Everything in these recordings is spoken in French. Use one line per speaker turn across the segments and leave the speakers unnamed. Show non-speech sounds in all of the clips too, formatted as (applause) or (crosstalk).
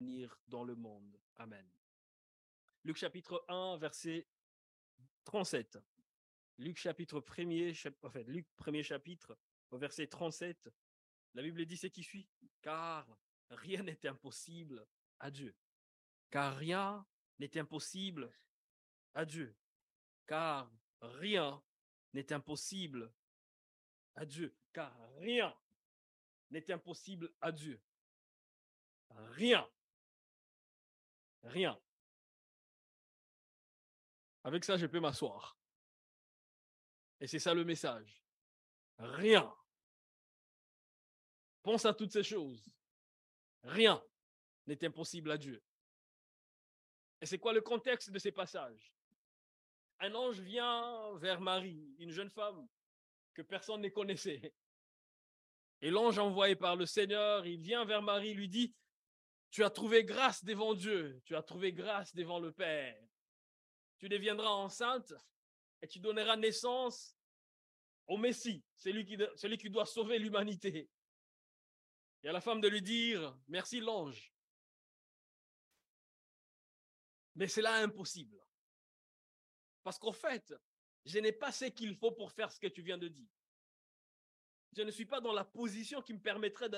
venir dans le monde. Amen. Luc chapitre 1, verset 37. Luc chapitre 1er, en fait, Luc premier chapitre, au verset 37, la Bible dit ce qui suit. Car rien n'est impossible à Dieu. Car rien n'est impossible à Dieu. Car rien n'est impossible à Dieu. Car rien n'est impossible à Dieu. Rien. Rien. Avec ça, je peux m'asseoir. Et c'est ça le message. Rien. Pense à toutes ces choses. Rien n'est impossible à Dieu. Et c'est quoi le contexte de ces passages? Un ange vient vers Marie, une jeune femme que personne ne connaissait. Et l'ange envoyé par le Seigneur, il vient vers Marie, lui dit, tu as trouvé grâce devant Dieu, tu as trouvé grâce devant le Père. Tu deviendras enceinte et tu donneras naissance au Messie, celui qui, celui qui doit sauver l'humanité. Et à la femme de lui dire, merci l'ange. Mais c'est là impossible. Parce qu'en fait, je n'ai pas ce qu'il faut pour faire ce que tu viens de dire. Je ne suis pas dans la position qui me permettrait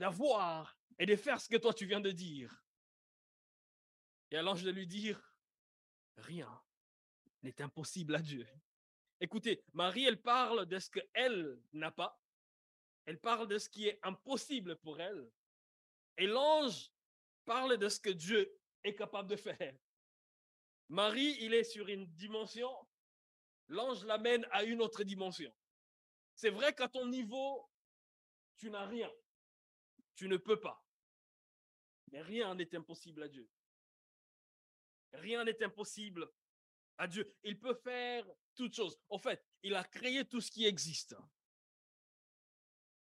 d'avoir et de faire ce que toi tu viens de dire. Et à l'ange de lui dire, rien n'est impossible à Dieu. Écoutez, Marie, elle parle de ce qu'elle n'a pas. Elle parle de ce qui est impossible pour elle. Et l'ange parle de ce que Dieu est capable de faire. Marie, il est sur une dimension. L'ange l'amène à une autre dimension. C'est vrai qu'à ton niveau, tu n'as rien. Tu ne peux pas. Mais rien n'est impossible à Dieu. Rien n'est impossible à Dieu. Il peut faire toutes choses. En fait, il a créé tout ce qui existe.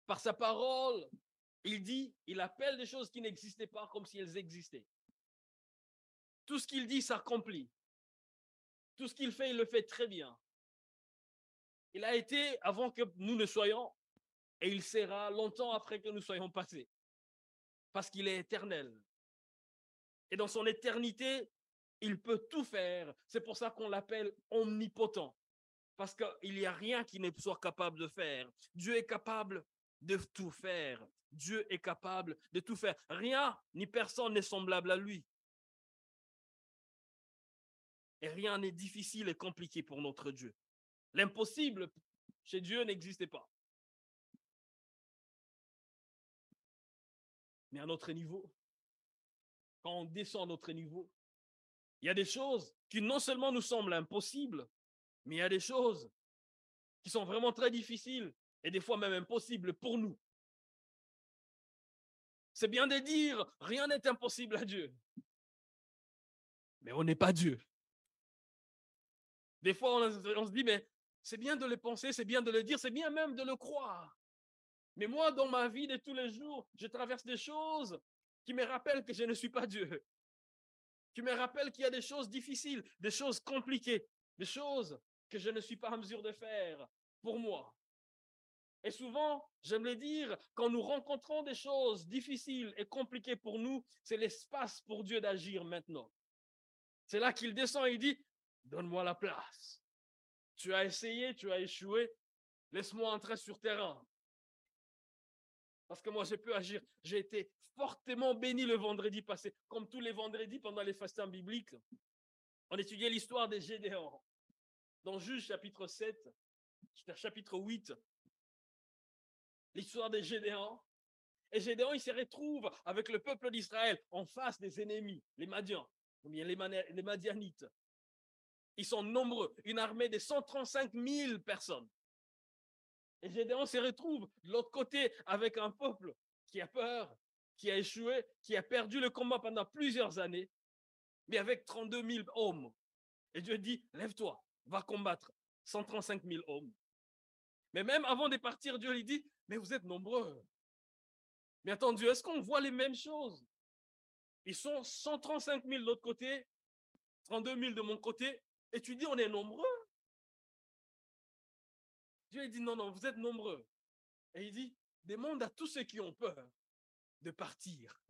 Par sa parole, il dit, il appelle des choses qui n'existaient pas comme si elles existaient. Tout ce qu'il dit s'accomplit. Tout ce qu'il fait, il le fait très bien. Il a été avant que nous ne soyons et il sera longtemps après que nous soyons passés. Parce qu'il est éternel. Et dans son éternité, il peut tout faire. C'est pour ça qu'on l'appelle omnipotent. Parce qu'il n'y a rien qui ne soit capable de faire. Dieu est capable de tout faire. Dieu est capable de tout faire. Rien ni personne n'est semblable à lui. Et rien n'est difficile et compliqué pour notre Dieu. L'impossible chez Dieu n'existait pas. Mais à notre niveau, quand on descend à notre niveau, il y a des choses qui non seulement nous semblent impossibles, mais il y a des choses qui sont vraiment très difficiles et des fois même impossibles pour nous. C'est bien de dire, rien n'est impossible à Dieu. Mais on n'est pas Dieu. Des fois, on, se dit, mais c'est bien de le penser, c'est bien de le dire, c'est bien même de le croire. Mais moi, dans ma vie de tous les jours, je traverse des choses qui me rappellent que je ne suis pas Dieu. Qui me rappellent qu'il y a des choses difficiles, des choses compliquées, des choses que je ne suis pas en mesure de faire pour moi. Et souvent, j'aime le dire, quand nous rencontrons des choses difficiles et compliquées pour nous, c'est l'espace pour Dieu d'agir maintenant. C'est là qu'il descend et il dit, donne-moi la place. Tu as essayé, tu as échoué, laisse-moi entrer sur terrain. Parce que moi, je peux agir. J'ai été fortement béni le vendredi passé, comme tous les vendredis pendant les fastins bibliques. On étudiait l'histoire des Gédéons. Dans Juge chapitre 7, chapitre 8, l'histoire des Gédéons. Et Gédéon, il se retrouve avec le peuple d'Israël en face des ennemis, les Madians, ou bien les, les Madianites. Ils sont nombreux, une armée de 135 000 personnes. Et Gédéon se retrouve de l'autre côté avec un peuple qui a peur, qui a échoué, qui a perdu le combat pendant plusieurs années, mais avec 32 000 hommes. Et Dieu dit, lève-toi, va combattre 135 000 hommes. Mais même avant de partir, Dieu lui dit, mais vous êtes nombreux. Mais attends, Dieu, est-ce qu'on voit les mêmes choses? Ils sont 135 000 de l'autre côté, 32 000 de mon côté, et tu dis, on est nombreux? Dieu dit, non, non, vous êtes nombreux. Et il dit, demande à tous ceux qui ont peur de partir.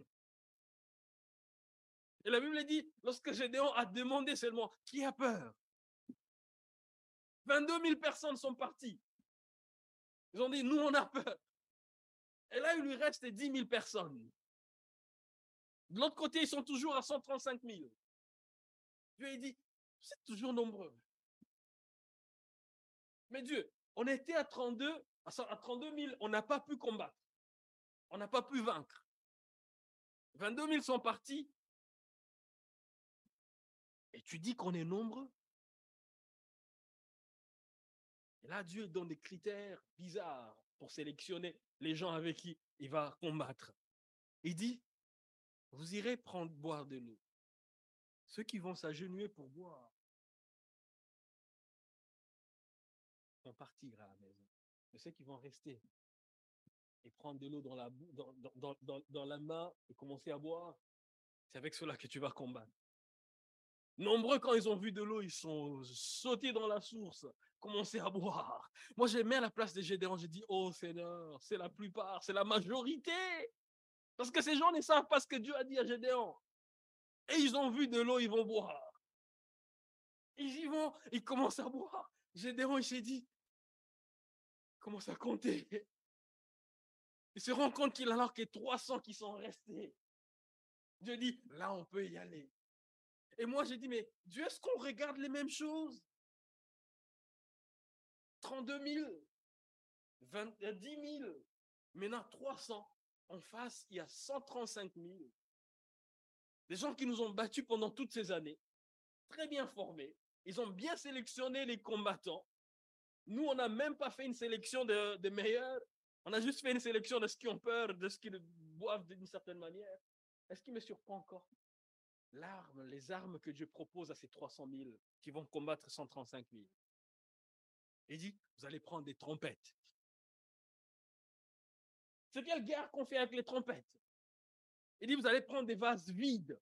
Et la Bible dit, lorsque Gédéon a demandé seulement, qui a peur? 22 000 personnes sont parties. Ils ont dit, nous, on a peur. Et là, il lui reste 10 000 personnes. De l'autre côté, ils sont toujours à 135 000. Dieu a dit, c'est toujours nombreux. Mais Dieu, on était à 32, à 32 000, on n'a pas pu combattre. On n'a pas pu vaincre. 22 000 sont partis. Et tu dis qu'on est nombreux? Et là, Dieu donne des critères bizarres pour sélectionner les gens avec qui il va combattre. Il dit, vous irez prendre boire de l'eau. Ceux qui vont s'agenouiller pour boire vont partir à la maison. Mais ceux qui vont rester et prendre de l'eau dans, la main et commencer à boire, c'est avec cela que tu vas combattre. Nombreux, quand ils ont vu de l'eau, ils sont sautés dans la source, commencé à boire. Moi, j'ai mis à la place des Gédéons, j'ai dit, oh Seigneur, c'est la plupart, c'est la majorité. Parce que ces gens ne savent pas ce que Dieu a dit à Gédéon. Et ils ont vu de l'eau, ils vont boire. Ils y vont, ils commencent à boire. Gédéon, il s'est dit, commence à compter. Il se rend compte qu'il a alors que 300 qui sont restés. Dieu dit, là, on peut y aller. Et moi, j'ai dit, mais Dieu, est-ce qu'on regarde les mêmes choses? 32 000, 20, 10 000, maintenant 300. En face, il y a 135 000. Des gens qui nous ont battus pendant toutes ces années, très bien formés. Ils ont bien sélectionné les combattants. Nous, on n'a même pas fait une sélection des de meilleurs. On a juste fait une sélection de ceux qui ont peur, de ceux qui boivent d'une certaine manière. Est-ce qui me surprend encore? L'arme, les armes que Dieu propose à ces 300 000 qui vont combattre 135 000. Il dit, vous allez prendre des trompettes. C'est quelle guerre qu'on fait avec les trompettes? Il dit, vous allez prendre des vases vides.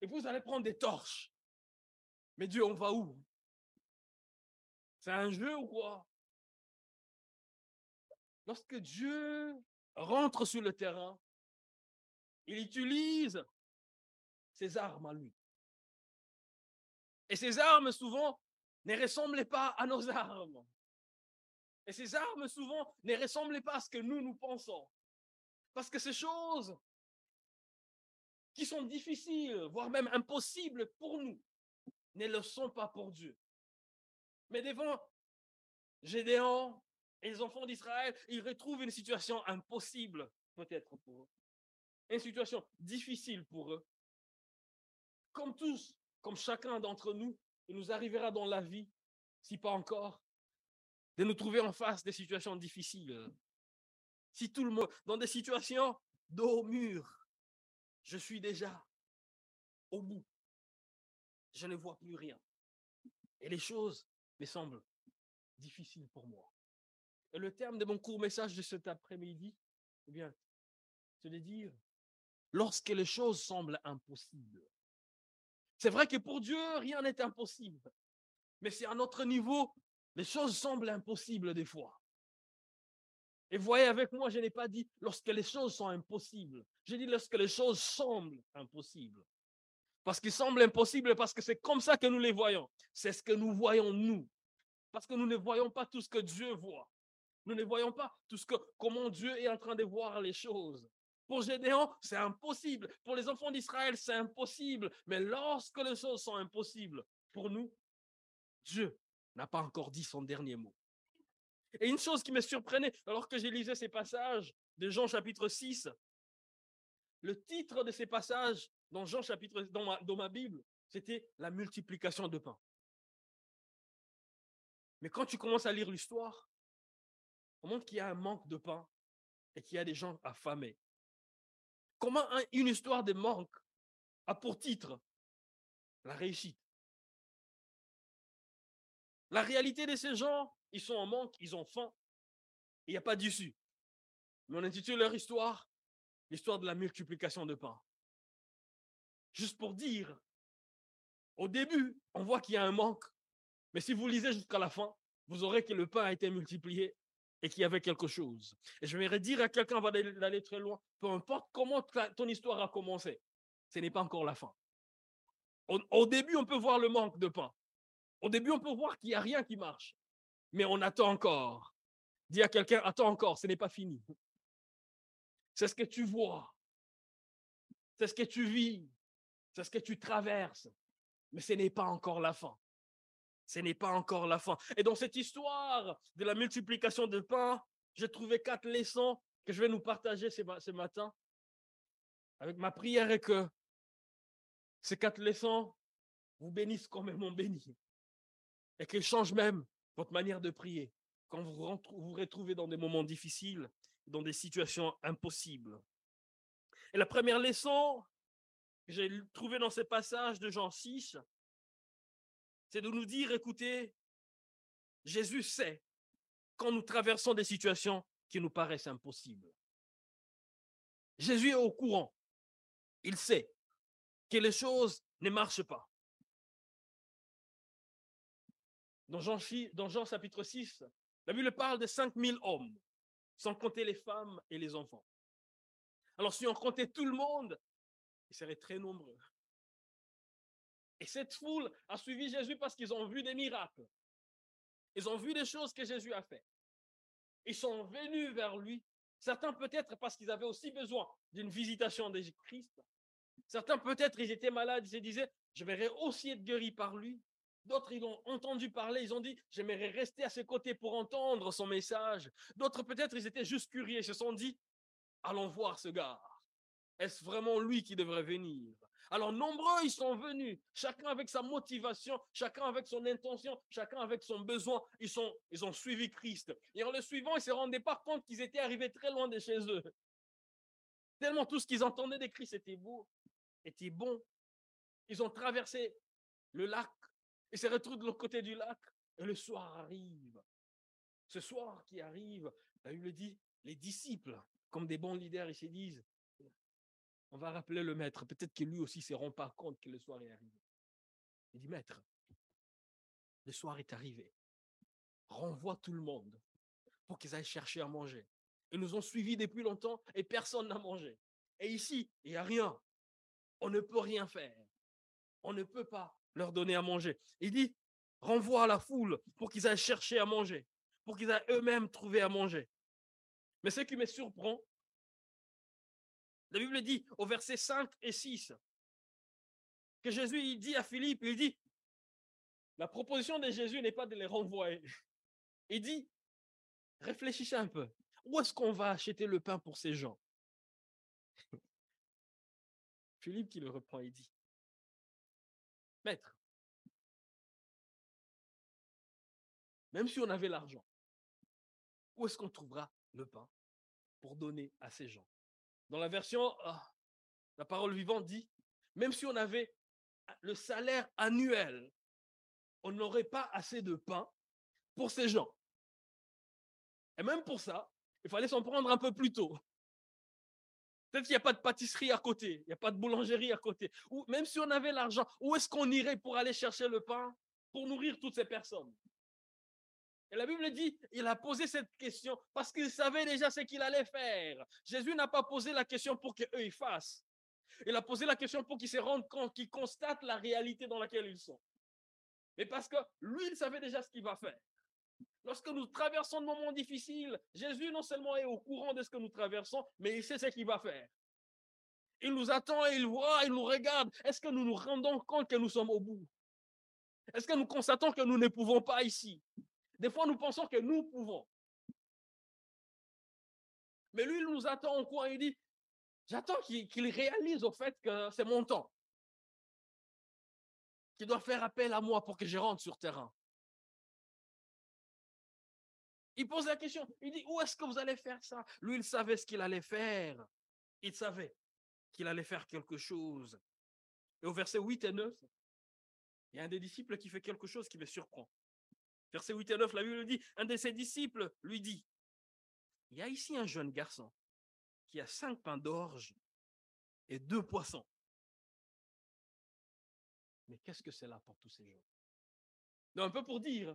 Et vous allez prendre des torches. Mais Dieu, on va où? C'est un jeu ou quoi? Lorsque Dieu rentre sur le terrain, il utilise ses armes à lui. Et ces armes, souvent, ne ressemblaient pas à nos (laughs) armes. Et ces armes, souvent, ne ressemblaient pas à ce que nous, nous pensons. Parce que ces choses qui sont difficiles, voire même impossibles pour nous, ne le sont pas pour Dieu. Mais devant Gédéon et les enfants d'Israël, ils retrouvent une situation impossible, peut-être pour eux. Une situation difficile pour eux. Comme tous, comme chacun d'entre nous, il nous arrivera dans la vie, si pas encore, de nous trouver en face des situations difficiles. Si tout le monde, dans des situations dos au mur, je suis déjà au bout. Je ne vois plus rien. Et les choses me semblent difficiles pour moi. Et le terme de mon court message de cet après-midi, eh bien, c'est de dire, lorsque les choses semblent impossibles, c'est vrai que pour Dieu, rien n'est impossible. Mais c'est à notre niveau, les choses semblent impossibles des fois. Et voyez avec moi, je n'ai pas dit lorsque les choses sont impossibles. J'ai dit lorsque les choses semblent impossibles. Parce qu'ils semblent impossibles parce que c'est comme ça que nous les voyons. C'est ce que nous voyons nous. Parce que nous ne voyons pas tout ce que Dieu voit. Nous ne voyons pas tout ce que, comment Dieu est en train de voir les choses. Pour Gédéon, c'est impossible. Pour les enfants d'Israël, c'est impossible. Mais lorsque les choses sont impossibles, pour nous, Dieu n'a pas encore dit son dernier mot. Et une chose qui me surprenait, alors que j'ai lisé ces passages de Jean chapitre 6, le titre de ces passages dans Jean chapitre, dans ma, dans ma Bible, c'était la multiplication de pain. Mais quand tu commences à lire l'histoire, on montre qu'il y a un manque de pain et qu'il y a des gens affamés. Comment une histoire de manque a pour titre la réussite? La réalité de ces gens, ils sont en manque, ils ont faim, il n'y a pas d'issue. Mais on intitule leur histoire l'histoire de la multiplication de pain. Juste pour dire, au début, on voit qu'il y a un manque, mais si vous lisez jusqu'à la fin, vous aurez que le pain a été multiplié et qu'il y avait quelque chose. Et je vais dire à quelqu'un va d'aller très loin, peu importe comment ton histoire a commencé, ce n'est pas encore la fin. Au, au début, on peut voir le manque de pain. Au début, on peut voir qu'il n'y a rien qui marche. Mais on attend encore. Dis à quelqu'un, attends encore, ce n'est pas fini. C'est ce que tu vois. C'est ce que tu vis. C'est ce que tu traverses. Mais ce n'est pas encore la fin. Ce n'est pas encore la fin. Et dans cette histoire de la multiplication de pain, j'ai trouvé quatre leçons que je vais nous partager ce, matin. Avec ma prière et que ces quatre leçons vous bénissent comme elles m'ont béni. Et qu'elles changent même votre manière de prier quand vous vous retrouvez dans des moments difficiles, dans des situations impossibles. Et la première leçon que j'ai trouvée dans ces passages de Jean 6, c'est de nous dire, écoutez, Jésus sait quand nous traversons des situations qui nous paraissent impossibles. Jésus est au courant. Il sait que les choses ne marchent pas. Dans Jean, dans Jean chapitre 6, la Bible parle de 5000 hommes, sans compter les femmes et les enfants. Alors si on comptait tout le monde, ils seraient très nombreux. Et cette foule a suivi Jésus parce qu'ils ont vu des miracles. Ils ont vu des choses que Jésus a fait. Ils sont venus vers lui. Certains peut-être parce qu'ils avaient aussi besoin d'une visitation de Christ. Certains peut-être ils étaient malades, ils se disaient, je verrai aussi être guéri par lui. D'autres, ils ont entendu parler, ils ont dit, j'aimerais rester à ses côtés pour entendre son message. D'autres, peut-être, ils étaient juste curieux, ils se sont dit, allons voir ce gars. Est-ce vraiment lui qui devrait venir? Alors, nombreux, ils sont venus, chacun avec sa motivation, chacun avec son intention, chacun avec son besoin. Ils, sont, ils ont suivi Christ. Et en le suivant, ils se rendaient pas compte qu'ils étaient arrivés très loin de chez eux. (laughs) Tellement tout ce qu'ils entendaient de Christ était beau, était bon. Ils ont traversé le lac il se retrouve de l'autre côté du lac et le soir arrive. Ce soir qui arrive, la Bible dit, les disciples, comme des bons leaders, ils se disent, on va rappeler le maître. Peut-être que lui aussi ne se rend pas compte que le soir est arrivé. Il dit, maître, le soir est arrivé. Renvoie tout le monde pour qu'ils aillent chercher à manger. Ils nous ont suivis depuis longtemps et personne n'a mangé. Et ici, il n'y a rien. On ne peut rien faire. On ne peut pas leur donner à manger. Il dit, renvoie à la foule pour qu'ils aillent chercher à manger, pour qu'ils aillent eux-mêmes trouver à manger. Mais ce qui me surprend, la Bible dit au verset 5 et 6 que Jésus dit à Philippe, il dit, la proposition de Jésus n'est pas de les renvoyer. Il dit, réfléchissez un peu, où est-ce qu'on va acheter le pain pour ces gens? (laughs) Philippe qui le reprend, il dit, Maître, même si on avait l'argent, où est-ce qu'on trouvera le pain pour donner à ces gens? Dans la version, ah, la parole vivante dit, même si on avait le salaire annuel, on n'aurait pas assez de pain pour ces gens. Et même pour ça, il fallait s'en prendre un peu plus tôt. Peut-être qu'il n'y a pas de pâtisserie à côté, il n'y a pas de boulangerie à côté. Ou même si on avait l'argent, où est-ce qu'on irait pour aller chercher le pain pour nourrir toutes ces personnes? Et la Bible dit, il a posé cette question parce qu'il savait déjà ce qu'il allait faire. Jésus n'a pas posé la question pour qu'eux ils fassent. Il a posé la question pour qu'ils se rendent compte, qu'ils constatent la réalité dans laquelle ils sont. Mais parce que lui, il savait déjà ce qu'il va faire. Lorsque nous traversons de moments difficiles, Jésus non seulement est au courant de ce que nous traversons, mais il sait ce qu'il va faire. Il nous attend il voit, il nous regarde. Est-ce que nous nous rendons compte que nous sommes au bout? Est-ce que nous constatons que nous ne pouvons pas ici? Des fois, nous pensons que nous pouvons. Mais lui, il nous attend au coin. Il dit, j'attends qu'il réalise au fait que c'est mon temps. Qu'il doit faire appel à moi pour que je rentre sur terrain. Il pose la question. Il dit, où est-ce que vous allez faire ça? Lui, il savait ce qu'il allait faire. Il savait qu'il allait faire quelque chose. Et au verset 8 et 9, il y a un des disciples qui fait quelque chose qui me surprend. Verset 8 et 9, la Bible dit, un de ses disciples lui dit, il y a ici un jeune garçon qui a cinq pains d'orge et deux poissons. Mais qu'est-ce que c'est là pour tous ces gens? Un peu pour dire,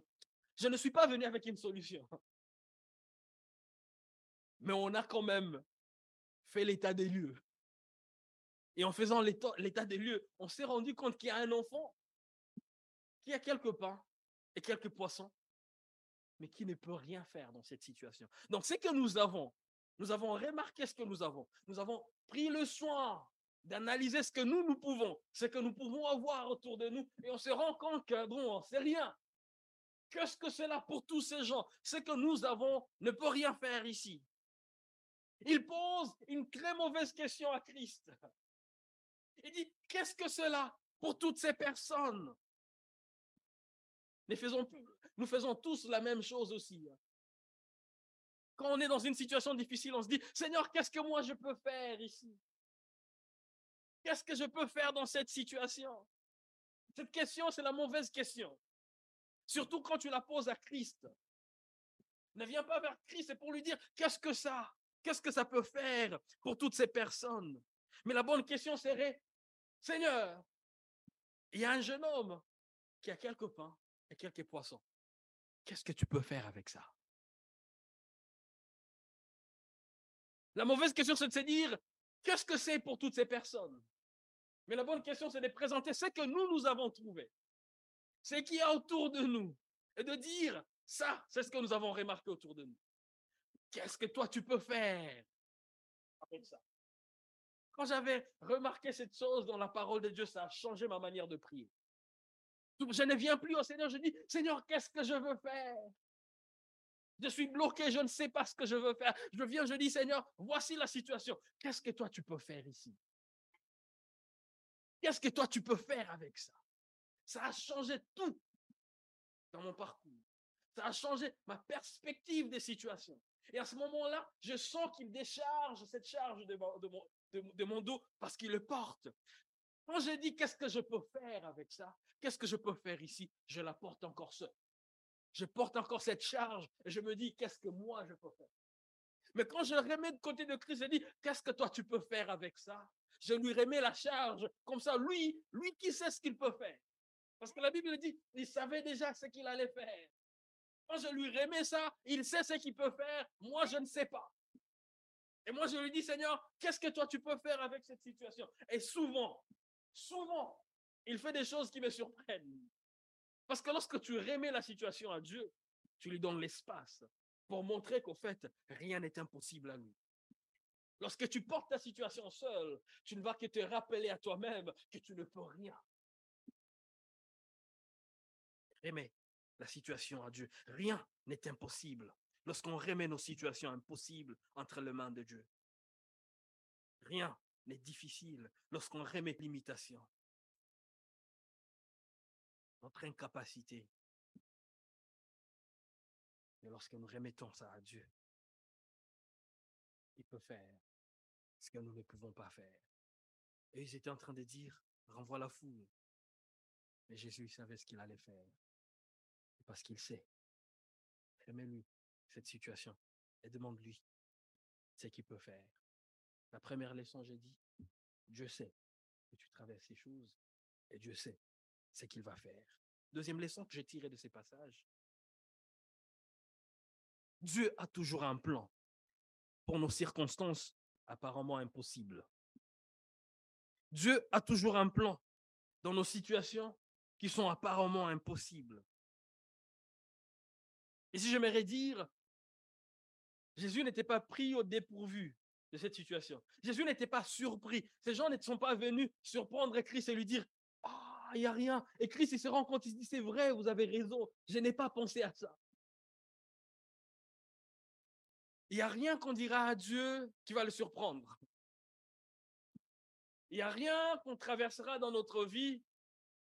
je ne suis pas venu avec une solution. (laughs) Mais on a quand même fait l'état des lieux. Et en faisant l'état des lieux, on s'est rendu compte qu'il y a un enfant qui a quelques pains et quelques poissons, mais qui ne peut rien faire dans cette situation. Donc, c'est que nous avons, nous avons remarqué ce que nous avons. Nous avons pris le soin d'analyser ce que nous, nous pouvons, ce que nous pouvons avoir autour de nous, et on se rend compte que, bon, c'est rien. Qu'est-ce que c'est là pour tous ces gens? Ce que nous avons ne peut rien faire ici. Il pose une très mauvaise question à Christ. Il dit, qu'est-ce que c'est là pour toutes ces personnes? Nous faisons, tous la même chose aussi. Quand on est dans une situation difficile, on se dit, Seigneur, qu'est-ce que moi je peux faire ici? Qu'est-ce que je peux faire dans cette situation? Cette question, c'est la mauvaise question. Surtout quand tu la poses à Christ. Ne viens pas vers Christ, pour lui dire, qu'est-ce que ça? Qu'est-ce que ça peut faire pour toutes ces personnes? Mais la bonne question serait, Seigneur, il y a un jeune homme qui a quelques pains et quelques poissons. Qu'est-ce que tu peux faire avec ça? La mauvaise question, c'est de se dire, qu'est-ce que c'est pour toutes ces personnes? Mais la bonne question, c'est de présenter ce que nous, nous avons trouvé. Ce qui y a autour de nous. Et de dire, ça, c'est ce que nous avons remarqué autour de nous. Qu'est-ce que toi, tu peux faire avec ça? Quand j'avais remarqué cette chose dans la parole de Dieu, ça a changé ma manière de prier. Je ne viens plus au Seigneur, je dis, Seigneur, qu'est-ce que je veux faire? Je suis bloqué, je ne sais pas ce que je veux faire. Je viens, je dis, Seigneur, voici la situation. Qu'est-ce que toi tu peux faire ici? Qu'est-ce que toi tu peux faire avec ça? Ça a changé tout dans mon parcours. Ça a changé ma perspective des situations. Et à ce moment-là, je sens qu'il décharge cette charge de mon, de mon dos parce qu'il le porte. Quand je dis qu'est-ce que je peux faire avec ça, qu'est-ce que je peux faire ici, je la porte encore seul. Je porte encore cette charge et je me dis qu'est-ce que moi je peux faire? Mais quand je remets de côté de Christ, je dis qu'est-ce que toi tu peux faire avec ça? Je lui remets la charge. Comme ça, lui, lui qui sait ce qu'il peut faire. Parce que la Bible dit, il savait déjà ce qu'il allait faire. Quand je lui remets ça, il sait ce qu'il peut faire. Moi, je ne sais pas. Et moi, je lui dis, Seigneur, qu'est-ce que toi tu peux faire avec cette situation? Et souvent, souvent, il fait des choses qui me surprennent. Parce que lorsque tu remets la situation à Dieu, tu lui donnes l'espace pour montrer qu'au fait, rien n'est impossible à lui. Lorsque tu portes ta situation seule, tu ne vas que te rappeler à toi-même que tu ne peux rien. Remets la situation à Dieu. Rien n'est impossible lorsqu'on remet nos situations impossibles entre les mains de Dieu. Rien n'est difficile lorsqu'on remet l'imitation. Notre incapacité. Mais lorsque nous remettons ça à Dieu, il peut faire ce que nous ne pouvons pas faire. Et ils étaient en train de dire, renvoie la foule. Mais Jésus savait ce qu'il allait faire. Parce qu'il sait. Remets-lui cette situation et demande-lui ce qu'il peut faire. La première leçon, j'ai dit, Dieu sait que tu traverses ces choses et Dieu sait ce qu'il va faire. Deuxième leçon que j'ai tirée de ces passages, Dieu a toujours un plan pour nos circonstances apparemment impossibles. Dieu a toujours un plan dans nos situations qui sont apparemment impossibles. Et si j'aimerais dire, Jésus n'était pas pris au dépourvu de cette situation. Jésus n'était pas surpris. Ces gens ne sont pas venus surprendre Christ et lui dire Ah, il n'y a rien. Et Christ, il se rend compte, il se dit C'est vrai, vous avez raison, je n'ai pas pensé à ça. Il n'y a rien qu'on dira à Dieu qui va le surprendre. Il n'y a rien qu'on traversera dans notre vie,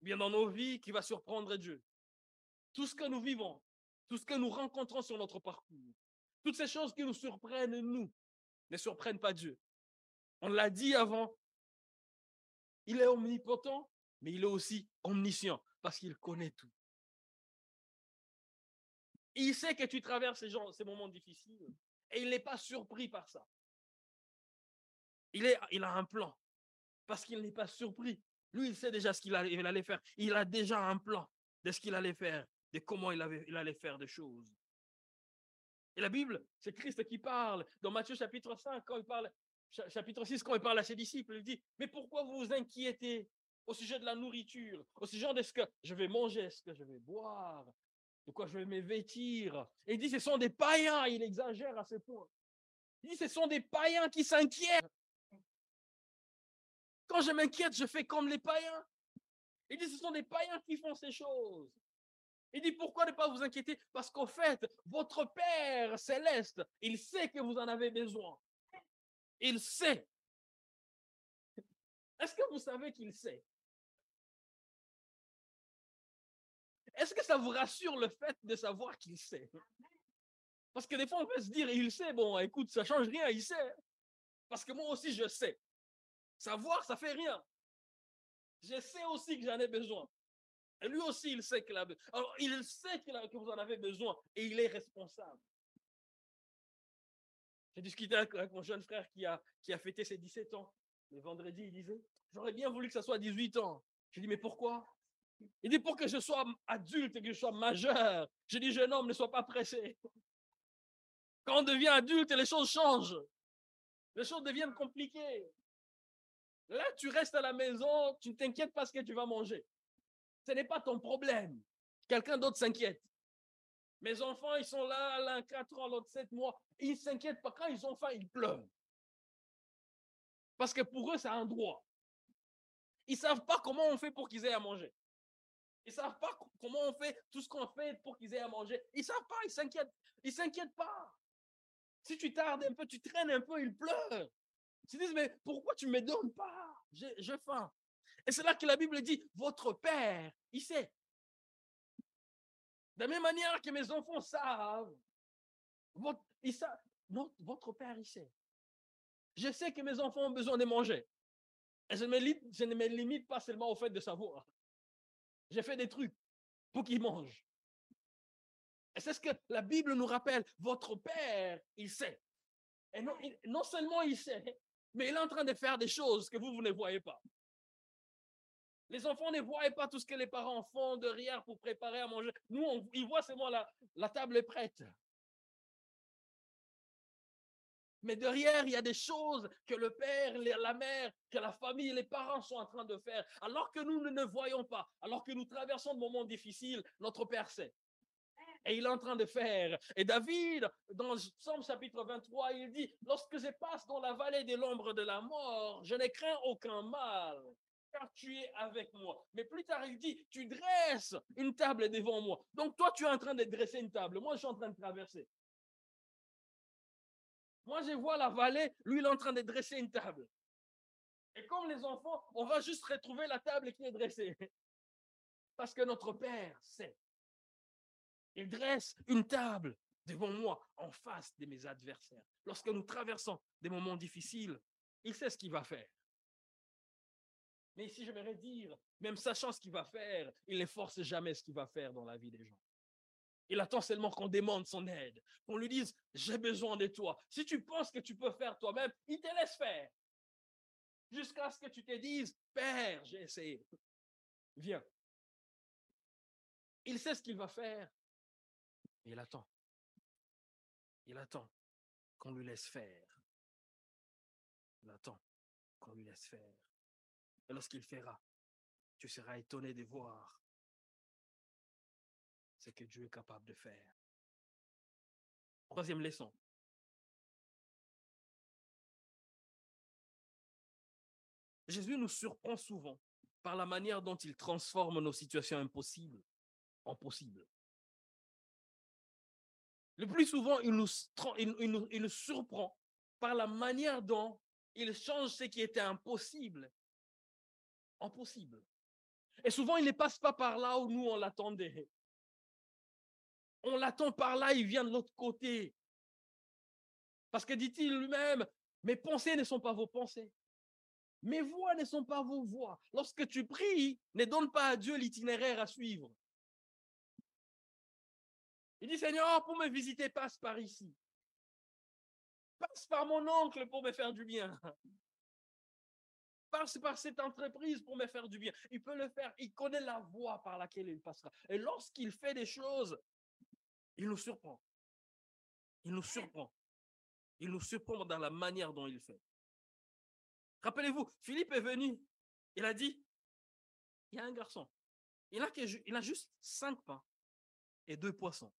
bien dans nos vies, qui va surprendre Dieu. Tout ce que nous vivons, tout ce que nous rencontrons sur notre parcours, toutes ces choses qui nous surprennent, nous, ne surprennent pas Dieu. On l'a dit avant, il est omnipotent, mais il est aussi omniscient, parce qu'il connaît tout. Il sait que tu traverses ces, moments difficiles, et il n'est pas surpris par ça. Il, a un plan, parce qu'il n'est pas surpris. Lui, il sait déjà ce qu'il allait faire. Il a déjà un plan de ce qu'il allait faire, de comment il allait faire des choses. Et la Bible, c'est Christ qui parle. Dans Matthieu chapitre 5, quand il parle, chapitre 6, quand il parle à ses disciples, il dit, mais pourquoi vous vous inquiétez au sujet de la nourriture, au sujet de ce que je vais manger, ce que je vais boire, de quoi je vais me vêtir. Et il dit, ce sont des païens, il exagère à ce point. Il dit, ce sont des païens qui s'inquiètent. Quand je m'inquiète, je fais comme les païens. Il dit, ce sont des païens qui font ces choses. Il dit, pourquoi ne pas vous inquiéter? Parce qu'au fait, votre Père céleste, il sait que vous en avez besoin. Il sait. Est-ce que vous savez qu'il sait? Est-ce que ça vous rassure le fait de savoir qu'il sait? Parce que des fois, on peut se dire, il sait, bon, écoute, ça change rien, il sait. Parce que moi aussi, je sais. Savoir, ça fait rien. Je sais aussi que j'en ai besoin. Et lui aussi, il sait qu'il a besoin. Alors, il sait que vous en avez besoin et il est responsable. J'ai discuté avec mon jeune frère qui a, qui a fêté ses 17 ans. Le vendredi, il disait, j'aurais bien voulu que ça soit 18 ans. Je dis, mais pourquoi? Il dit, pour que je sois adulte et que je sois majeur. Je dis, jeune homme, ne sois pas pressé. Quand on devient adulte, les choses changent. Les choses deviennent compliquées. Là, tu restes à la maison, tu ne t'inquiètes pas ce que tu vas manger. Ce n'est pas ton problème. Quelqu'un d'autre s'inquiète. Mes enfants, ils sont là, l'un 4 ans, l'autre 7 mois. Ils ne s'inquiètent pas. Quand ils ont faim, ils pleurent. Parce que pour eux, c'est un droit. Ils ne savent pas comment on fait pour qu'ils aient à manger. Ils ne savent pas comment on fait tout ce qu'on fait pour qu'ils aient à manger. Ils ne savent pas, ils s'inquiètent. Ils ne s'inquiètent pas. Si tu tardes un peu, tu traînes un peu, ils pleurent. Ils disent, mais pourquoi tu ne me donnes pas? J'ai faim. Et c'est là que la Bible dit, votre Père, il sait. De la même manière que mes enfants savent, votre, votre Père, il sait. Je sais que mes enfants ont besoin de manger. Et je, ne me limite pas seulement au fait de savoir. J'ai fait des trucs pour qu'ils mangent. Et c'est ce que la Bible nous rappelle. Votre Père, il sait. Et non, seulement il sait, mais il est en train de faire des choses que vous ne voyez pas. Les enfants ne voient pas tout ce que les parents font derrière pour préparer à manger. Nous, on, ils voient seulement la, la table est prête. Mais derrière, il y a des choses que le père, la mère, que la famille, les parents sont en train de faire. Alors que nous ne voyons pas, alors que nous traversons de moments difficiles, notre père sait. Et il est en train de faire. Et David, dans Psaume chapitre 23, il dit, lorsque je passe dans la vallée de l'ombre de la mort, je ne crains aucun mal, car tu es avec moi. Mais plus tard, il dit, tu dresses une table devant moi. Donc toi, tu es en train de dresser une table. Moi, je suis en train de traverser. Moi, je vois la vallée, lui, il est en train de dresser une table. Et comme les enfants, on va juste retrouver la table qui est dressée. (laughs) Parce que notre Père sait. Il dresse une table devant moi en face de mes adversaires. Lorsque nous traversons des moments difficiles, il sait ce qu'il va faire. Mais ici, j'aimerais dire, même sachant ce qu'il va faire, il ne force jamais ce qu'il va faire dans la vie des gens. Il attend seulement qu'on demande son aide, qu'on lui dise, j'ai besoin de toi. Si tu penses que tu peux faire toi-même, il te laisse faire. Jusqu'à ce que tu te dises, Père, j'ai essayé. Viens. Il sait ce qu'il va faire. il attend. Il attend qu'on lui laisse faire. Il attend qu'on lui laisse faire. Et lorsqu'il fera, tu seras étonné de voir ce que Dieu est capable de faire. Troisième leçon. Jésus nous surprend souvent par la manière dont il transforme nos situations impossibles en possibles. Le plus souvent, il nous, surprend par la manière dont il change ce qui était impossible en possible. Et souvent, il ne passe pas par là où nous, on l'attendait. On l'attend par là, il vient de l'autre côté. Parce que dit-il lui-même, mes pensées ne sont pas vos pensées. Mes voix ne sont pas vos voix. Lorsque tu pries, ne donne pas à Dieu l'itinéraire à suivre. Il dit, Seigneur, pour me visiter, passe par ici. Passe par mon oncle pour me faire du bien. Par cette entreprise pour me faire du bien. Il peut le faire. Il connaît la voie par laquelle il passera. Et lorsqu'il fait des choses il nous surprend. Il nous surprend. Il nous surprend dans la manière dont il fait. Rappelez-vous, Philippe est venu. Il a dit, il y a un garçon. Il a, il a juste cinq pains et deux poissons.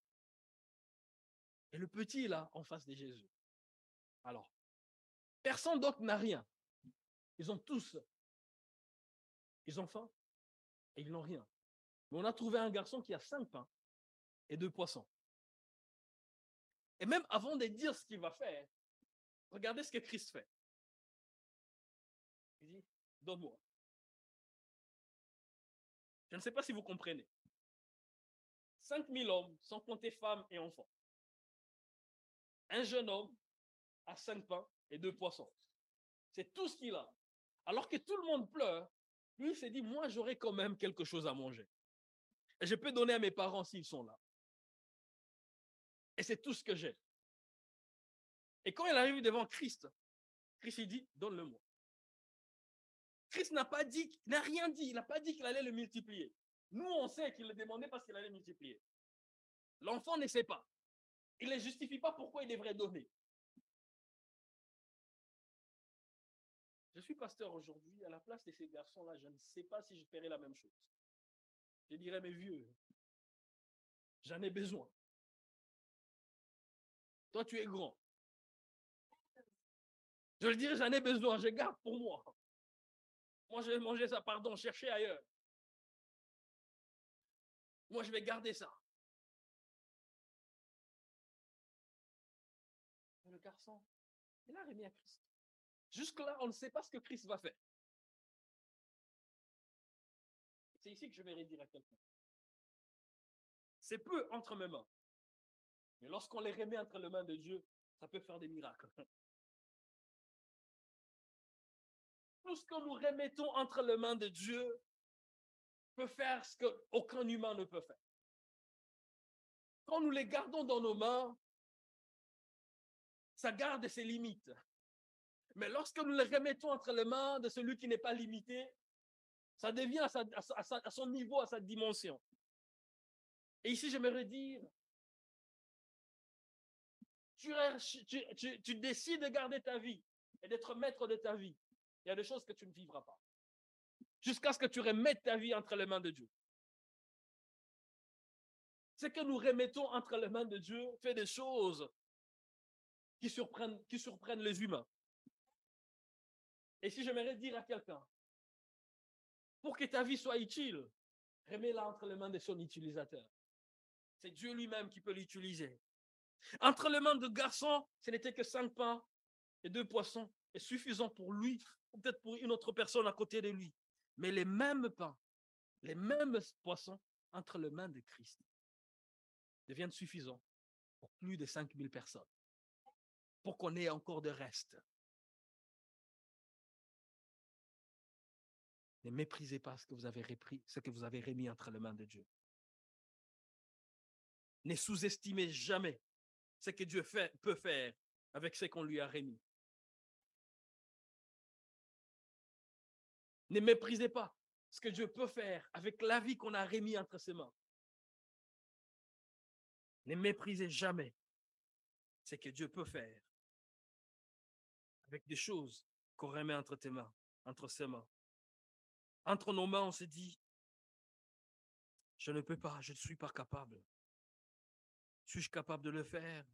Et le petit est là, en face de Jésus. Alors, personne d'autre n'a rien. Ils ont tous, ils ont faim et ils n'ont rien. Mais on a trouvé un garçon qui a cinq pains et deux poissons. Et même avant de dire ce qu'il va faire, regardez ce que Christ fait. Il dit, donne-moi. Je ne sais pas si vous comprenez. 5000 hommes, sans compter femmes et enfants. Un jeune homme a cinq pains et deux poissons. C'est tout ce qu'il a. Alors que tout le monde pleure, lui il s'est dit, moi j'aurai quand même quelque chose à manger. Et je peux donner à mes parents s'ils sont là. Et c'est tout ce que j'ai. Et quand il arrive devant Christ, Christ il dit, donne-le-moi. Christ n'a pas dit, n'a rien dit, il n'a pas dit qu'il allait le multiplier. Nous, on sait qu'il le demandait parce qu'il allait multiplier. L'enfant ne sait pas. Il ne justifie pas pourquoi il devrait donner. Je suis pasteur aujourd'hui, à la place de ces garçons-là, je ne sais pas si je ferais la même chose. Je dirais, mes vieux, j'en ai besoin. Toi, tu es grand. Je le dirais, j'en ai besoin, je garde pour moi. Moi, je vais manger ça, pardon, chercher ailleurs. Moi, je vais garder ça. le garçon, il a remis à Christ. Jusque-là, on ne sait pas ce que Christ va faire. C'est ici que je vais redire à quelqu'un. C'est peu entre mes mains. Mais lorsqu'on les remet entre les mains de Dieu, ça peut faire des miracles. (laughs) Tout ce que nous remettons entre les mains de Dieu peut faire ce qu'aucun humain ne peut faire. Quand nous les gardons dans nos mains, ça garde ses limites. Mais lorsque nous les remettons entre les mains de celui qui n'est pas limité, ça devient à, son niveau, à sa dimension. Et ici, j'aimerais dire, tu, tu, décides de garder ta vie et d'être maître de ta vie. Il y a des choses que tu ne vivras pas. Jusqu'à ce que tu remettes ta vie entre les mains de Dieu. Ce que nous remettons entre les mains de Dieu fait des choses qui surprennent les humains. Et si j'aimerais dire à quelqu'un, pour que ta vie soit utile, remets-la entre les mains de son utilisateur. C'est Dieu lui-même qui peut l'utiliser. Entre les mains de garçon, ce n'était que cinq pains et deux poissons, et suffisant pour lui, ou peut-être pour une autre personne à côté de lui. Mais les mêmes pains, les mêmes poissons entre les mains de Christ deviennent suffisants pour plus de 5000 personnes, pour qu'on ait encore de reste. Ne méprisez pas ce que vous avez repris, ce que vous avez remis entre les mains de Dieu. Ne sous-estimez jamais ce que Dieu peut faire avec ce qu'on lui a remis. Ne méprisez pas ce que Dieu peut faire avec la vie qu'on a remis entre ses mains. Ne méprisez jamais ce que Dieu peut faire avec des choses qu'on remet entre entre ses mains. Entre nos mains, on se dit, je ne peux pas, je ne suis pas capable. Suis-je capable de le faire?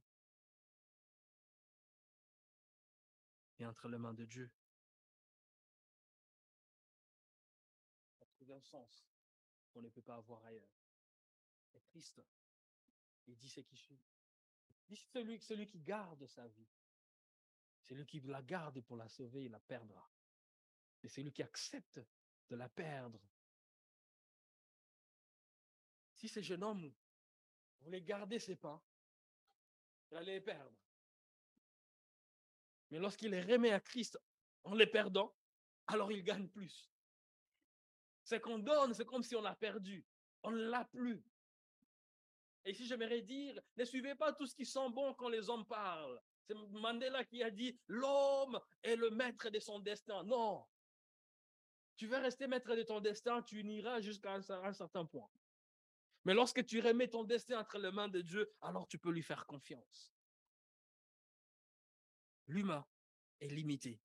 Et entre les mains de Dieu, trouvé un sens qu'on ne peut pas avoir ailleurs. C'est triste. Il dit ce qui suit. Il dit celui, celui qui garde sa vie. Celui qui la garde pour la sauver, il la perdra. Et celui qui accepte de la perdre. Si ce jeune homme voulait garder ses pains, il allait les perdre. Mais lorsqu'il les remet à Christ en les perdant, alors il gagne plus. Ce qu'on donne, c'est comme si on l'a perdu. On ne l'a plus. Et si j'aimerais dire, ne suivez pas tout ce qui sent bon quand les hommes parlent. C'est Mandela qui a dit, l'homme est le maître de son destin. Non, tu veux rester maître de ton destin, tu n'iras jusqu'à un, certain point. Mais lorsque tu remets ton destin entre les mains de Dieu, alors tu peux lui faire confiance. L'humain est limité,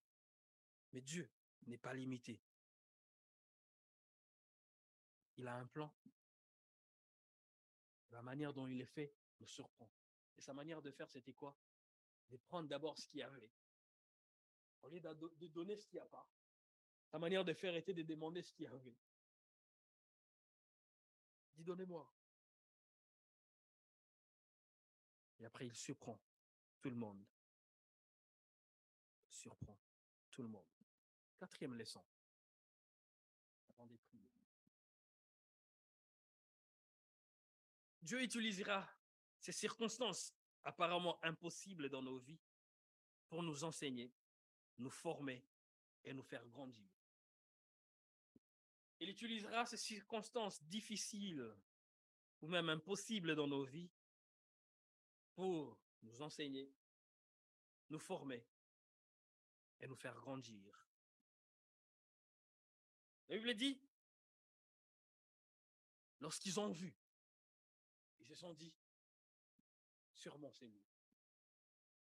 mais Dieu n'est pas limité. Il a un plan. La manière dont il est fait me surprend. Et sa manière de faire, c'était quoi? De prendre d'abord ce qu'il y avait. Au lieu de donner ce qu'il n'y a pas. Sa manière de faire était de demander ce y avait. Dis, donnez-moi. Et après, il surprend tout le monde. Il surprend tout le monde. Quatrième leçon. Dieu utilisera ces circonstances apparemment impossibles dans nos vies pour nous enseigner, nous former et nous faire grandir. Il utilisera ces circonstances difficiles ou même impossibles dans nos vies pour nous enseigner, nous former et nous faire grandir. La Bible dit, lorsqu'ils ont vu, ils se sont dit, sûrement c'est lui.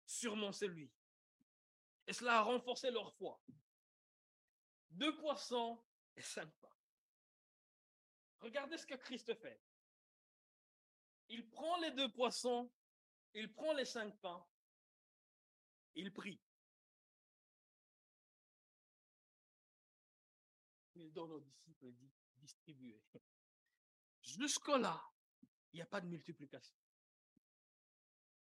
Sûrement c'est lui. Et cela a renforcé leur foi. Deux poissons et cinq pains. Regardez ce que Christ fait. Il prend les deux poissons, il prend les cinq pains, il prie. Il donne aux disciples dit distribuer. Jusque-là, il n'y a pas de multiplication.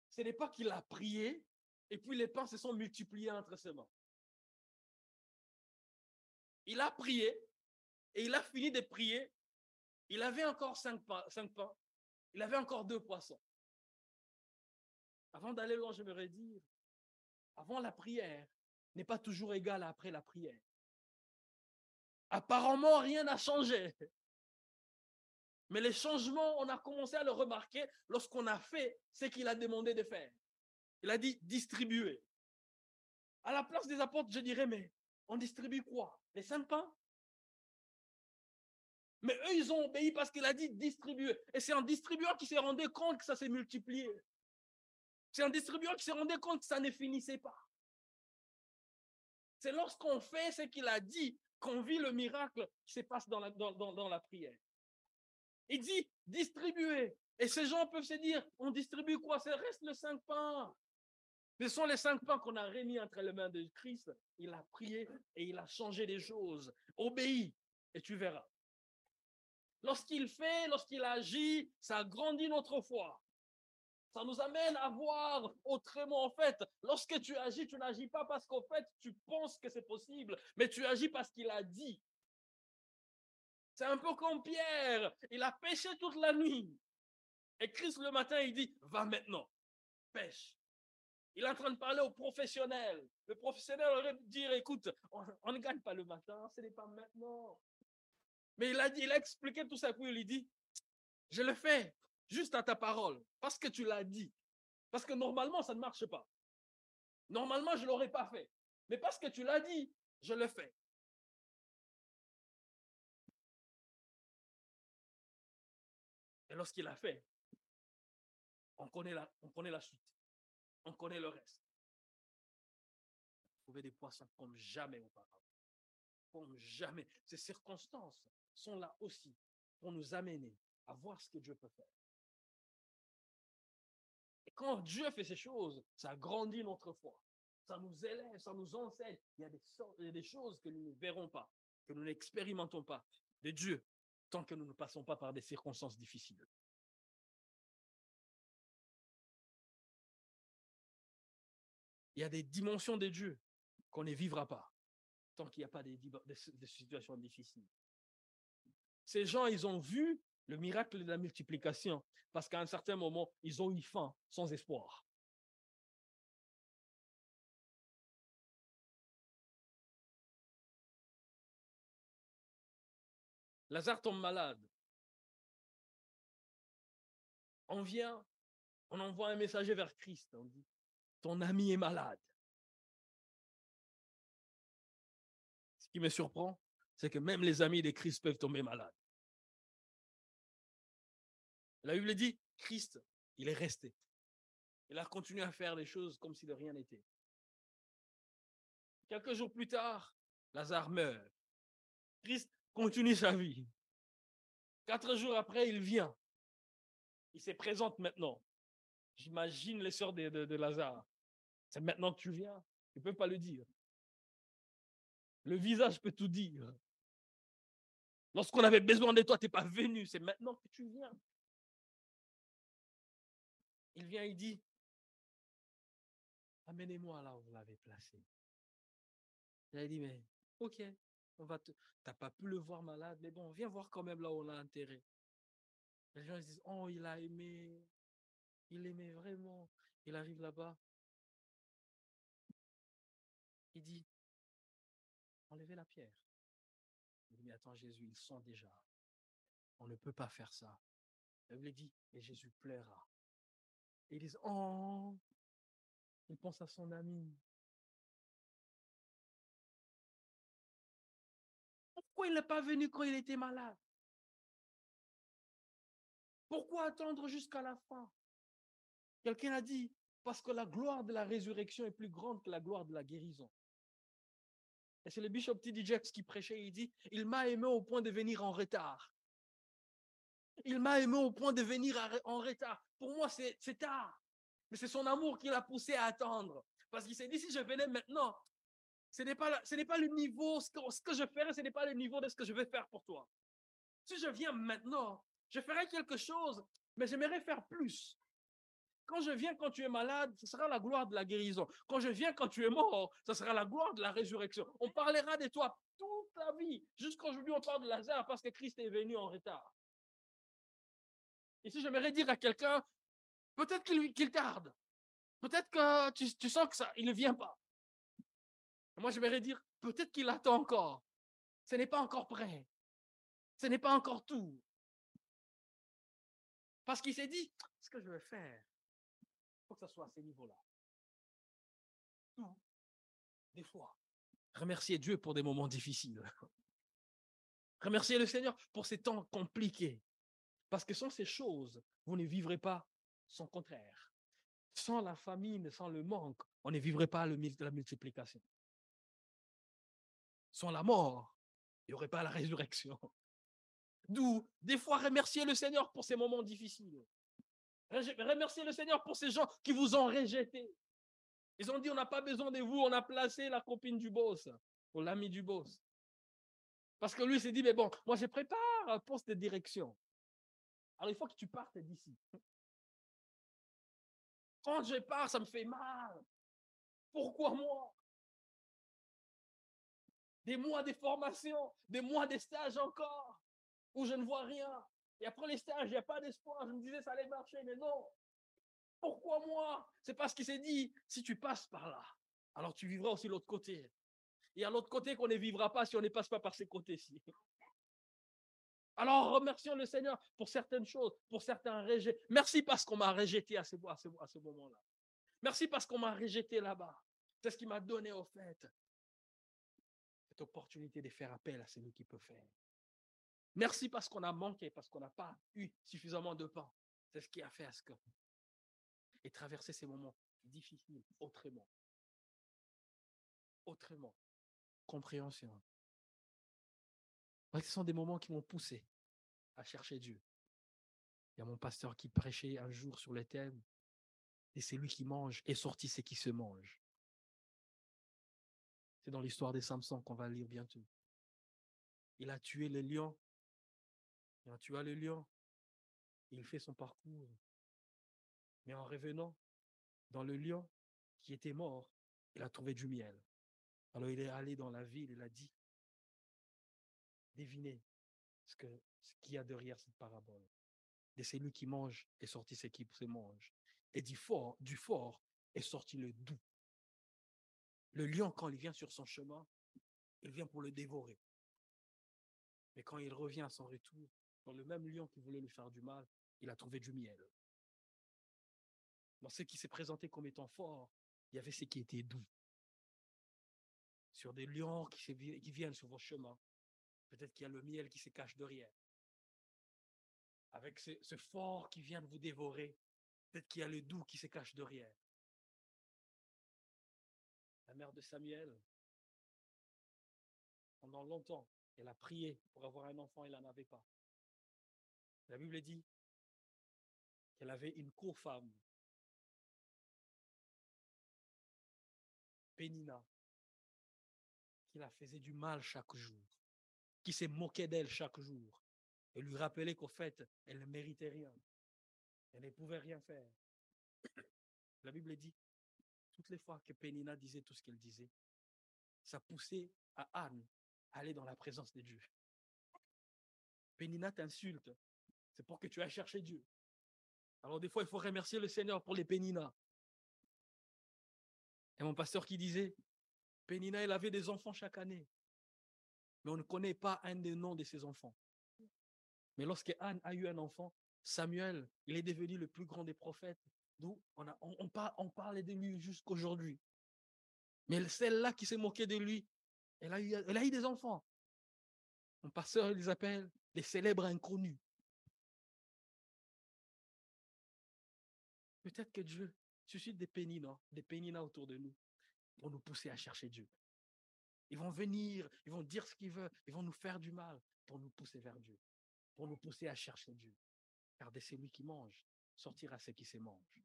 Ce n'est pas qu'il a prié et puis les pains se sont multipliés entre ses mains. Il a prié et il a fini de prier. Il avait encore cinq pains. Il avait encore deux poissons. Avant d'aller loin, j'aimerais dire, avant la prière n'est pas toujours égal après la prière. Apparemment, rien n'a changé. Mais les changements, on a commencé à le remarquer lorsqu'on a fait ce qu'il a demandé de faire. Il a dit distribuer. À la place des apôtres, je dirais, mais on distribue quoi? Les cinq pains? Mais eux, ils ont obéi parce qu'il a dit distribuer. Et c'est un distribueur qui s'est rendu compte que ça s'est multiplié. C'est un distribueur qui s'est rendu compte que ça ne finissait pas. C'est lorsqu'on fait ce qu'il a dit qu'on vit le miracle qui se passe dans la, prière. Il dit distribuer. Et ces gens peuvent se dire, on distribue quoi? C'est reste le cinq pains. Ce sont les cinq pains qu'on a remis entre les mains de Christ. Il a prié et il a changé les choses. Obéis et tu verras. Lorsqu'il fait, lorsqu'il agit, ça grandit notre foi. Ça nous amène à voir autrement. En fait, lorsque tu agis, tu n'agis pas parce qu'en fait, tu penses que c'est possible, mais tu agis parce qu'il a dit. C'est un peu comme Pierre. Il a pêché toute la nuit. Et Christ le matin, il dit, va maintenant, pêche. Il est en train de parler aux professionnels. Le professionnel aurait dire, écoute, on, ne gagne pas le matin, ce n'est pas maintenant. Mais il a dit, il a expliqué tout ça, puis il dit, je le fais juste à ta parole, parce que tu l'as dit. Parce que normalement, ça ne marche pas. Normalement, je ne l'aurais pas fait. Mais parce que tu l'as dit, je le fais. Et lorsqu'il a fait, on connaît la, on connaît la suite. On connaît le reste. Trouver des poissons comme jamais auparavant. Comme jamais. Ces circonstances sont là aussi pour nous amener à voir ce que Dieu peut faire. Et quand Dieu fait ces choses, ça grandit notre foi. Ça nous élève, ça nous enseigne. Il y a des, des choses que nous ne verrons pas, que nous n'expérimentons pas de Dieu tant que nous ne passons pas par des circonstances difficiles. Il y a des dimensions de Dieu qu'on ne vivra pas tant qu'il n'y a pas des, situations difficiles. Ces gens, ils ont vu le miracle de la multiplication parce qu'à un certain moment, ils ont eu faim sans espoir. Lazare tombe malade. On vient, on envoie un messager vers Christ. On dit, ton ami est malade. Ce qui me surprend, c'est que même les amis de Christ peuvent tomber malades. La Bible dit, Christ, il est resté. Il a continué à faire les choses comme si de rien n'était. Quelques jours plus tard, Lazare meurt. Christ continue sa vie. Quatre jours après, il vient. Il se présente maintenant. J'imagine les sœurs de, Lazare. C'est maintenant que tu viens. Tu ne peux pas le dire. Le visage peut tout dire. Lorsqu'on avait besoin de toi, tu n'es pas venu. C'est maintenant que tu viens. Il vient, il dit, amenez-moi là où vous l'avez placé. Il a dit, mais ok, on va te... T'as pas pu le voir malade, mais bon, viens voir quand même là où on l'a enterré. Les gens disent, oh, il a aimé, il aimait vraiment. Il arrive là-bas. Il dit, enlevez la pierre. Il dit, mais attends, Jésus, ils sont déjà. On ne peut pas faire ça. La Bible dit, et Jésus pleura. Et ils disent, oh, il pense à son ami. Pourquoi il n'est pas venu quand il était malade? Pourquoi attendre jusqu'à la fin? Quelqu'un a dit, parce que la gloire de la résurrection est plus grande que la gloire de la guérison. Et c'est le bishop T.D. Qui prêchait, il dit, il m'a aimé au point de venir en retard. Il m'a aimé au point de venir en retard. Pour moi, c'est tard. Mais c'est son amour qui l'a poussé à attendre. Parce qu'il s'est dit, si je venais maintenant, ce n'est pas, pas le niveau, ce que, ce que je ferais, ce n'est pas le niveau de ce que je vais faire pour toi. Si je viens maintenant, je ferai quelque chose, mais j'aimerais faire plus. Quand je viens quand tu es malade, ce sera la gloire de la guérison. Quand je viens quand tu es mort, ce sera la gloire de la résurrection. On parlera de toi toute la vie. Jusqu'aujourd'hui, on parle de Lazare parce que Christ est venu en retard. Et si j'aimerais dire à quelqu'un, peut-être qu'il tarde. Peut-être que tu, sens que ça, il ne vient pas. Moi, j'aimerais dire, peut-être qu'il attend encore. Ce n'est pas encore prêt. Ce n'est pas encore tout. Parce qu'il s'est dit, ce que je vais faire, il faut que ce soit à ces niveaux-là. Des fois, remercier Dieu pour des moments difficiles. (laughs) Remercier le Seigneur pour ces temps compliqués. Parce que sans ces choses, vous ne vivrez pas son contraire. Sans la famine, sans le manque, on ne vivrait pas la multiplication. Sans la mort, il n'y aurait pas la résurrection. (laughs) D'où, des fois, remercier le Seigneur pour ces moments difficiles. Remercier le Seigneur pour ces gens qui vous ont rejeté. Ils ont dit, on n'a pas besoin de vous, on a placé la copine du boss, ou l'ami du boss. Parce que lui s'est dit, mais bon, moi je prépare un poste de direction. Alors il faut que tu partes d'ici. Quand je pars, ça me fait mal. Pourquoi moi? Des mois de formation, des mois de stage encore, où je ne vois rien. Et après les stages, il n'y a pas d'espoir. Je me disais, ça allait marcher, mais non. Pourquoi moi? C'est parce qu'il s'est dit, si tu passes par là, alors tu vivras aussi l'autre côté. Et à l'autre côté qu'on ne vivra pas si on ne passe pas par ces côtés-ci. Alors remercions le Seigneur pour certaines choses, pour certains rejetés. Merci parce qu'on m'a rejeté à ce moment-là. Merci parce qu'on m'a rejeté là-bas. C'est ce qui m'a donné au fait cette opportunité de faire appel à celui qui peut faire. Merci parce qu'on a manqué, parce qu'on n'a pas eu suffisamment de pain. C'est ce qui a fait à ce que. Et traverser ces moments difficiles autrement. Autrement. Compréhension. Ce sont des moments qui m'ont poussé à chercher Dieu. Il y a mon pasteur qui prêchait un jour sur le thème et c'est lui qui mange et sorti c'est qui se mange. C'est dans l'histoire des Samson qu'on va lire bientôt. Il a tué le lion. Il a tué le lion. Il fait son parcours. Mais en revenant dans le lion qui était mort, il a trouvé du miel. Alors il est allé dans la ville, il a dit, devinez ce qu'il y a derrière cette parabole. De celui qui mange est sorti ce qui se mange. Et du fort, du fort est sorti le doux. Le lion, quand il vient sur son chemin, il vient pour le dévorer. Mais quand il revient à son retour, dans le même lion qui voulait lui faire du mal, il a trouvé du miel. Dans ce qui s'est présenté comme étant fort, il y avait ce qui était doux. Sur des lions qui, qui viennent sur vos chemins, Peut-être qu'il y a le miel qui se cache derrière. Avec ce, fort qui vient de vous dévorer, peut-être qu'il y a le doux qui se cache derrière. La mère de Samuel, pendant longtemps, elle a prié pour avoir un enfant, elle n'en avait pas. La Bible dit qu'elle avait une co-femme, Pénina, qui la faisait du mal chaque jour, qui s'est moqué d'elle chaque jour, et lui rappelait qu'au fait, elle ne méritait rien. Elle ne pouvait rien faire. La Bible dit, toutes les fois que Pénina disait tout ce qu'elle disait, ça poussait à Anne à aller dans la présence de Dieu. Pénina t'insulte, c'est pour que tu ailles chercher Dieu. Alors des fois, il faut remercier le Seigneur pour les Pénina. Et mon pasteur qui disait, Pénina, elle avait des enfants chaque année, mais on ne connaît pas un des noms de ses enfants. Mais lorsque Anne a eu un enfant, Samuel, il est devenu le plus grand des prophètes. D'où on, parle, de lui jusqu'aujourd'hui. Mais celle-là qui s'est moquée de lui, elle a, eu, des enfants. Mon pasteur, les appelle des célèbres inconnus. Peut-être que Dieu suscite des péninas, des péninas autour de nous pour nous pousser à chercher Dieu. Ils vont venir, ils vont dire ce qu'ils veulent, ils vont nous faire du mal pour nous pousser vers Dieu, pour nous pousser à chercher Dieu. Car de celui qui mange sortira ce qui se mange,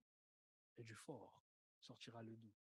et du fort sortira le doux.